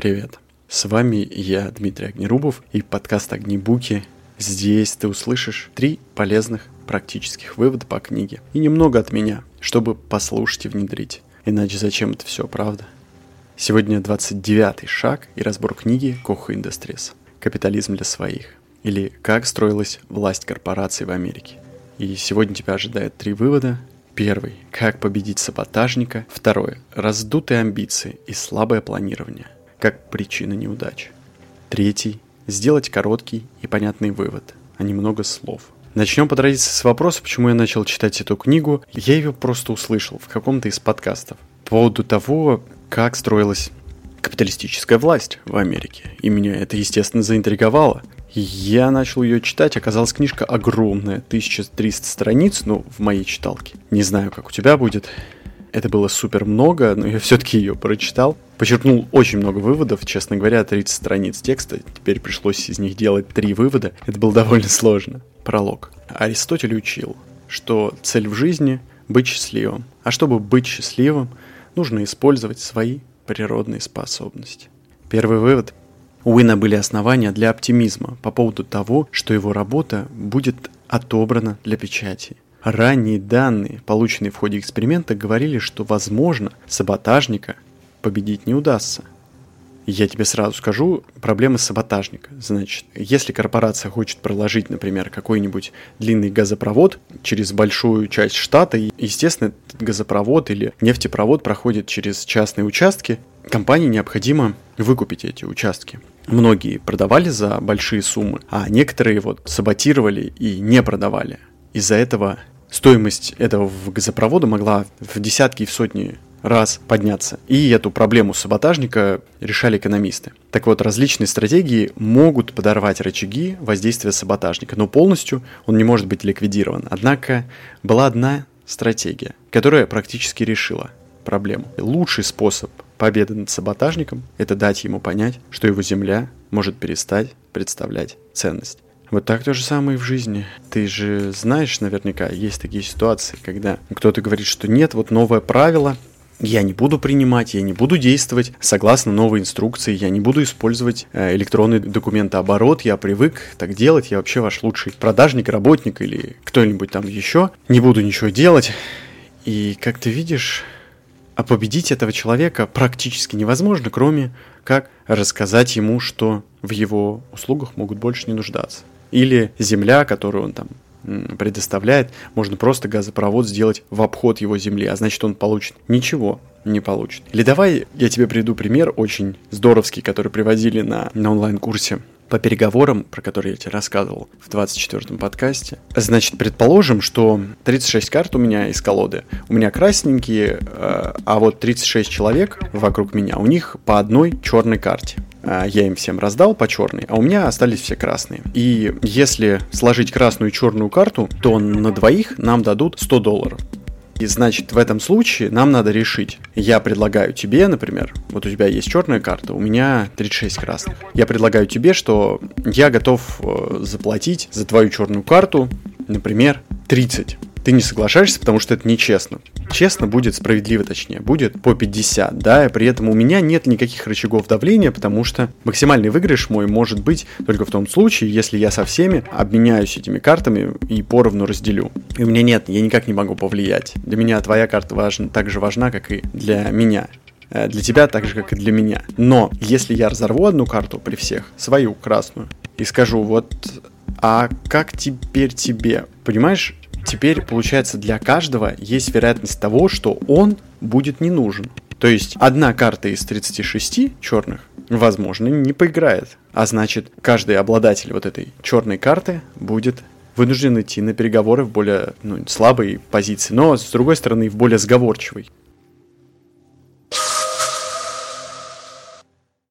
Привет. С вами я, Дмитрий Огнерубов, и подкаст «Огнебуки». Здесь ты услышишь три полезных практических вывода по книге. И немного от меня, чтобы послушать и внедрить. Иначе зачем это все, правда? Сегодня 29-й шаг и разбор книги Коха Industries «Капитализм для своих» или «Как строилась власть корпораций в Америке». И сегодня тебя ожидает три вывода. Первый – как победить саботажника. Второе – раздутые амбиции и слабое планирование – как причина неудач. Третий – сделать короткий и понятный вывод, а не много слов. Начнем по традиции с вопроса, почему я начал читать эту книгу. Я ее просто услышал в каком-то из подкастов по поводу того, как строилась капиталистическая власть в Америке. И меня это, естественно, заинтриговало. Я начал ее читать, оказалась книжка огромная, 1300 страниц, ну, в моей читалке. Не знаю, как у тебя будет. Это было супер много, но я все-таки ее прочитал. Почерпнул очень много выводов, честно говоря, 30 страниц текста. Теперь пришлось из них делать три вывода. Это было довольно сложно. Пролог. Аристотель учил, что цель в жизни – быть счастливым. А чтобы быть счастливым, нужно использовать свои природные способности. Первый вывод. У Уина были основания для оптимизма по поводу того, что его работа будет отобрана для печати – Ранние данные, полученные в ходе эксперимента, говорили, что, возможно, саботажника победить не удастся. Я тебе сразу скажу, проблемы саботажника. Значит, если корпорация хочет проложить, например, какой-нибудь длинный газопровод через большую часть штата, естественно, этот газопровод или нефтепровод проходит через частные участки, компании необходимо выкупить эти участки. Многие продавали за большие суммы, а некоторые вот саботировали и не продавали. Из-за этого стоимость этого газопровода могла в десятки и в сотни раз подняться. И эту проблему саботажника решали экономисты. Так вот, различные стратегии могут подорвать рычаги воздействия саботажника, но полностью он не может быть ликвидирован. Однако была одна стратегия, которая практически решила проблему. Лучший способ победы над саботажником – это дать ему понять, что его земля может перестать представлять ценность. Вот так то же самое и в жизни. Ты же знаешь наверняка, есть такие ситуации, когда кто-то говорит, что нет, вот новое правило, я не буду принимать, я не буду действовать согласно новой инструкции, я не буду использовать э, электронный документооборот, я привык так делать, я вообще ваш лучший продажник, работник или кто-нибудь там еще, не буду ничего делать. И как ты видишь, а победить этого человека практически невозможно, кроме как рассказать ему, что в его услугах могут больше не нуждаться. Или земля, которую он там предоставляет, можно просто газопровод сделать в обход его земли, а значит он получит ничего не получит. Или давай я тебе приведу пример очень здоровский, который приводили на, на онлайн-курсе по переговорам, про которые я тебе рассказывал в 24-м подкасте. Значит, предположим, что 36 карт у меня из колоды. У меня красненькие, э, а вот 36 человек вокруг меня, у них по одной черной карте. А, я им всем раздал по черной, а у меня остались все красные. И если сложить красную и черную карту, то на двоих нам дадут 100 долларов. И значит, в этом случае нам надо решить. Я предлагаю тебе, например, вот у тебя есть черная карта, у меня 36 красных. Я предлагаю тебе, что я готов э, заплатить за твою черную карту, например, 30 ты не соглашаешься, потому что это нечестно. Честно будет, справедливо точнее, будет по 50, да, и при этом у меня нет никаких рычагов давления, потому что максимальный выигрыш мой может быть только в том случае, если я со всеми обменяюсь этими картами и поровну разделю. И у меня нет, я никак не могу повлиять. Для меня твоя карта важна, так же важна, как и для меня э, для тебя так же, как и для меня. Но если я разорву одну карту при всех, свою красную, и скажу, вот, а как теперь тебе? Понимаешь, теперь, получается, для каждого есть вероятность того, что он будет не нужен. То есть одна карта из 36 черных, возможно, не поиграет. А значит, каждый обладатель вот этой черной карты будет вынужден идти на переговоры в более ну, слабой позиции, но, с другой стороны, в более сговорчивой.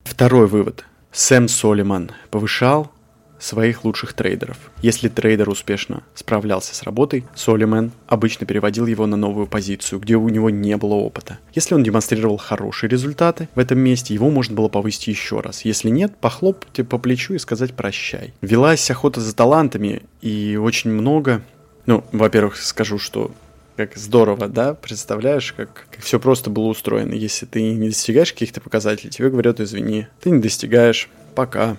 Второй вывод. Сэм Солиман повышал своих лучших трейдеров. Если трейдер успешно справлялся с работой, Солимен обычно переводил его на новую позицию, где у него не было опыта. Если он демонстрировал хорошие результаты в этом месте, его можно было повысить еще раз. Если нет, похлопать по плечу и сказать прощай. Велась охота за талантами, и очень много... Ну, во-первых, скажу, что как здорово, да? Представляешь, как, как все просто было устроено. Если ты не достигаешь каких-то показателей, тебе говорят, извини, ты не достигаешь, пока.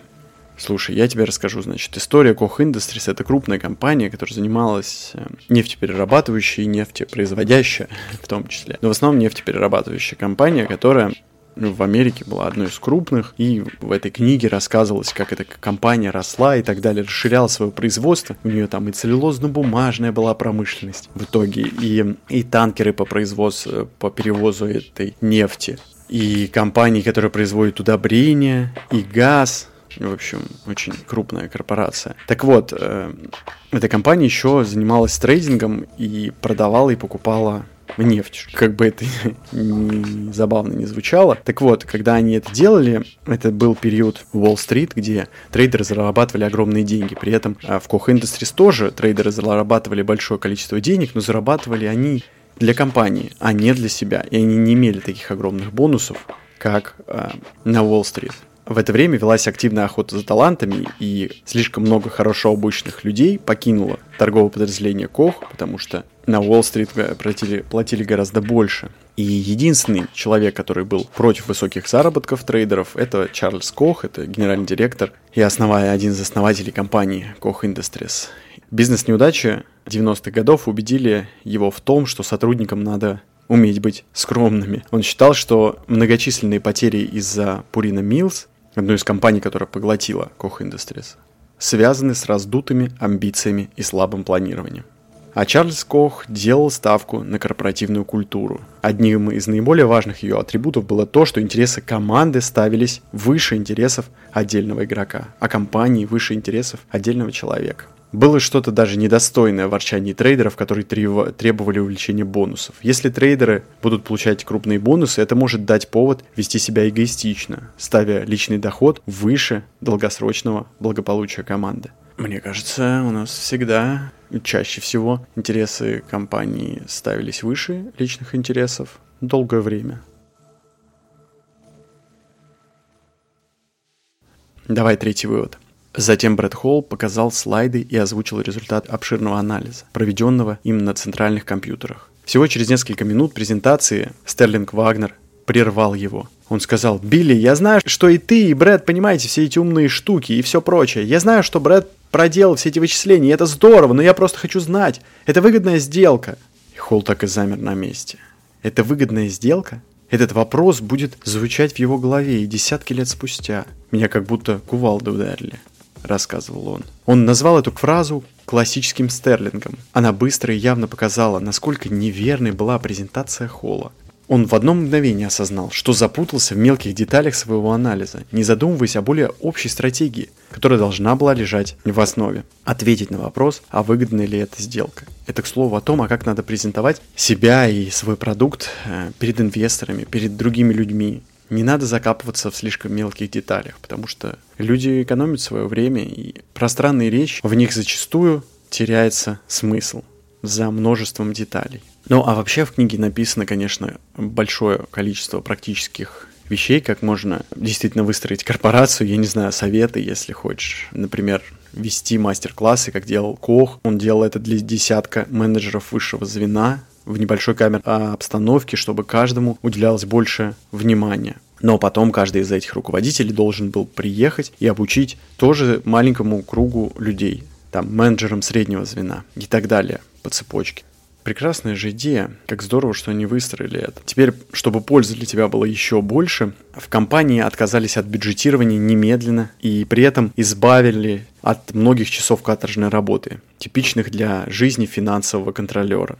Слушай, я тебе расскажу, значит, история Koch Industries — это крупная компания, которая занималась э, нефтеперерабатывающей и нефтепроизводящая в том числе. Но в основном нефтеперерабатывающая компания, которая ну, в Америке была одной из крупных, и в этой книге рассказывалось, как эта компания росла и так далее, расширяла свое производство. У нее там и целлюлозно-бумажная была промышленность в итоге, и, и танкеры по производству, по перевозу этой нефти, и компании, которые производят удобрения, и газ, в общем, очень крупная корпорация. Так вот, э, эта компания еще занималась трейдингом и продавала и покупала нефть. Как бы это не забавно не звучало. Так вот, когда они это делали, это был период Уолл-стрит, где трейдеры зарабатывали огромные деньги. При этом а, в Koch Industries тоже трейдеры зарабатывали большое количество денег, но зарабатывали они для компании, а не для себя. И они не имели таких огромных бонусов, как э, на Уолл-стрит. В это время велась активная охота за талантами, и слишком много хорошо обученных людей покинуло торговое подразделение Кох, потому что на Уолл-стрит платили, платили гораздо больше. И единственный человек, который был против высоких заработков трейдеров, это Чарльз Кох, это генеральный директор и основая, один из основателей компании Koch Industries. Бизнес-неудачи 90-х годов убедили его в том, что сотрудникам надо уметь быть скромными. Он считал, что многочисленные потери из-за Пурина Милс одной из компаний, которая поглотила Koch Industries, связаны с раздутыми амбициями и слабым планированием. А Чарльз Кох делал ставку на корпоративную культуру. Одним из наиболее важных ее атрибутов было то, что интересы команды ставились выше интересов отдельного игрока, а компании выше интересов отдельного человека. Было что-то даже недостойное в ворчании трейдеров, которые требовали увеличения бонусов. Если трейдеры будут получать крупные бонусы, это может дать повод вести себя эгоистично, ставя личный доход выше долгосрочного благополучия команды. Мне кажется, у нас всегда, чаще всего, интересы компании ставились выше личных интересов долгое время. Давай третий вывод – Затем Брэд Холл показал слайды и озвучил результат обширного анализа, проведенного им на центральных компьютерах. Всего через несколько минут презентации Стерлинг Вагнер прервал его. Он сказал, «Билли, я знаю, что и ты, и Брэд понимаете все эти умные штуки и все прочее. Я знаю, что Брэд проделал все эти вычисления, и это здорово, но я просто хочу знать. Это выгодная сделка». И Холл так и замер на месте. «Это выгодная сделка?» Этот вопрос будет звучать в его голове и десятки лет спустя. Меня как будто кувалды ударили. — рассказывал он. Он назвал эту фразу классическим стерлингом. Она быстро и явно показала, насколько неверной была презентация Холла. Он в одно мгновение осознал, что запутался в мелких деталях своего анализа, не задумываясь о более общей стратегии, которая должна была лежать в основе. Ответить на вопрос, а выгодна ли эта сделка. Это, к слову, о том, а как надо презентовать себя и свой продукт э, перед инвесторами, перед другими людьми, не надо закапываться в слишком мелких деталях, потому что люди экономят свое время, и пространная речь, в них зачастую теряется смысл за множеством деталей. Ну а вообще в книге написано, конечно, большое количество практических вещей, как можно действительно выстроить корпорацию, я не знаю, советы, если хочешь. Например, вести мастер-классы, как делал Кох. Он делал это для десятка менеджеров высшего звена, в небольшой камере обстановке, чтобы каждому уделялось больше внимания. Но потом каждый из этих руководителей должен был приехать и обучить тоже маленькому кругу людей, там, менеджерам среднего звена и так далее по цепочке. Прекрасная же идея. Как здорово, что они выстроили это. Теперь, чтобы пользы для тебя было еще больше, в компании отказались от бюджетирования немедленно и при этом избавили от многих часов каторжной работы, типичных для жизни финансового контролера.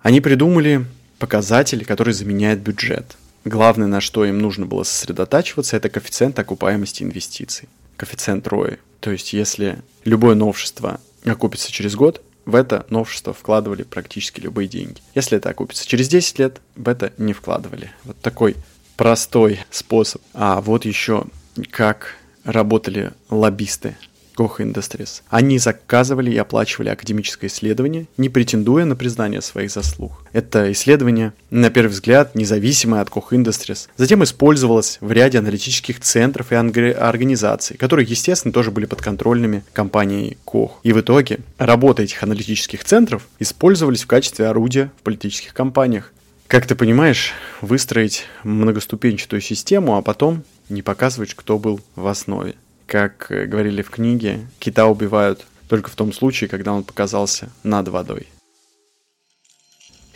Они придумали показатель, который заменяет бюджет. Главное, на что им нужно было сосредотачиваться, это коэффициент окупаемости инвестиций. Коэффициент ROI. То есть, если любое новшество окупится через год, в это новшество вкладывали практически любые деньги. Если это окупится через 10 лет, в это не вкладывали. Вот такой простой способ. А вот еще как работали лоббисты Koch Industries. Они заказывали и оплачивали академическое исследование, не претендуя на признание своих заслуг. Это исследование, на первый взгляд, независимое от Koch Industries, затем использовалось в ряде аналитических центров и организаций, которые, естественно, тоже были подконтрольными компанией Koch. И в итоге работа этих аналитических центров использовались в качестве орудия в политических кампаниях. Как ты понимаешь, выстроить многоступенчатую систему, а потом не показывать, кто был в основе. Как говорили в книге, кита убивают только в том случае, когда он показался над водой.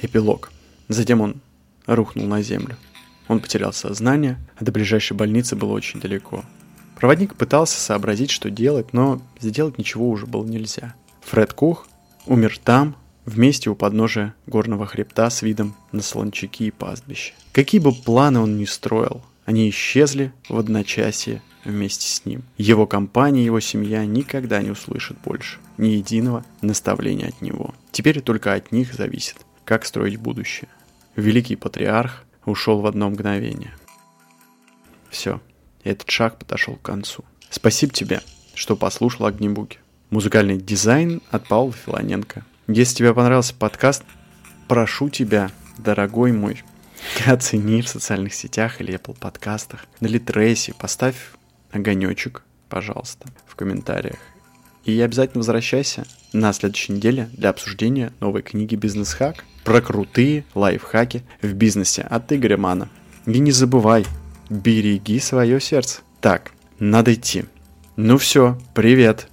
Эпилог. Затем он рухнул на землю. Он потерял сознание, а до ближайшей больницы было очень далеко. Проводник пытался сообразить, что делать, но сделать ничего уже было нельзя. Фред Кух умер там, вместе у подножия горного хребта с видом на солончаки и пастбище. Какие бы планы он ни строил, они исчезли в одночасье вместе с ним. Его компания его семья никогда не услышат больше ни единого наставления от него. Теперь только от них зависит, как строить будущее. Великий патриарх ушел в одно мгновение. Все, этот шаг подошел к концу. Спасибо тебе, что послушал Огнебуки. Музыкальный дизайн от Павла Филоненко – если тебе понравился подкаст, прошу тебя, дорогой мой, оцени в социальных сетях или Apple подкастах, на Литресе, поставь огонечек, пожалуйста, в комментариях. И обязательно возвращайся на следующей неделе для обсуждения новой книги «Бизнес-хак» про крутые лайфхаки в бизнесе от Игоря Мана. И не забывай, береги свое сердце. Так, надо идти. Ну все, привет.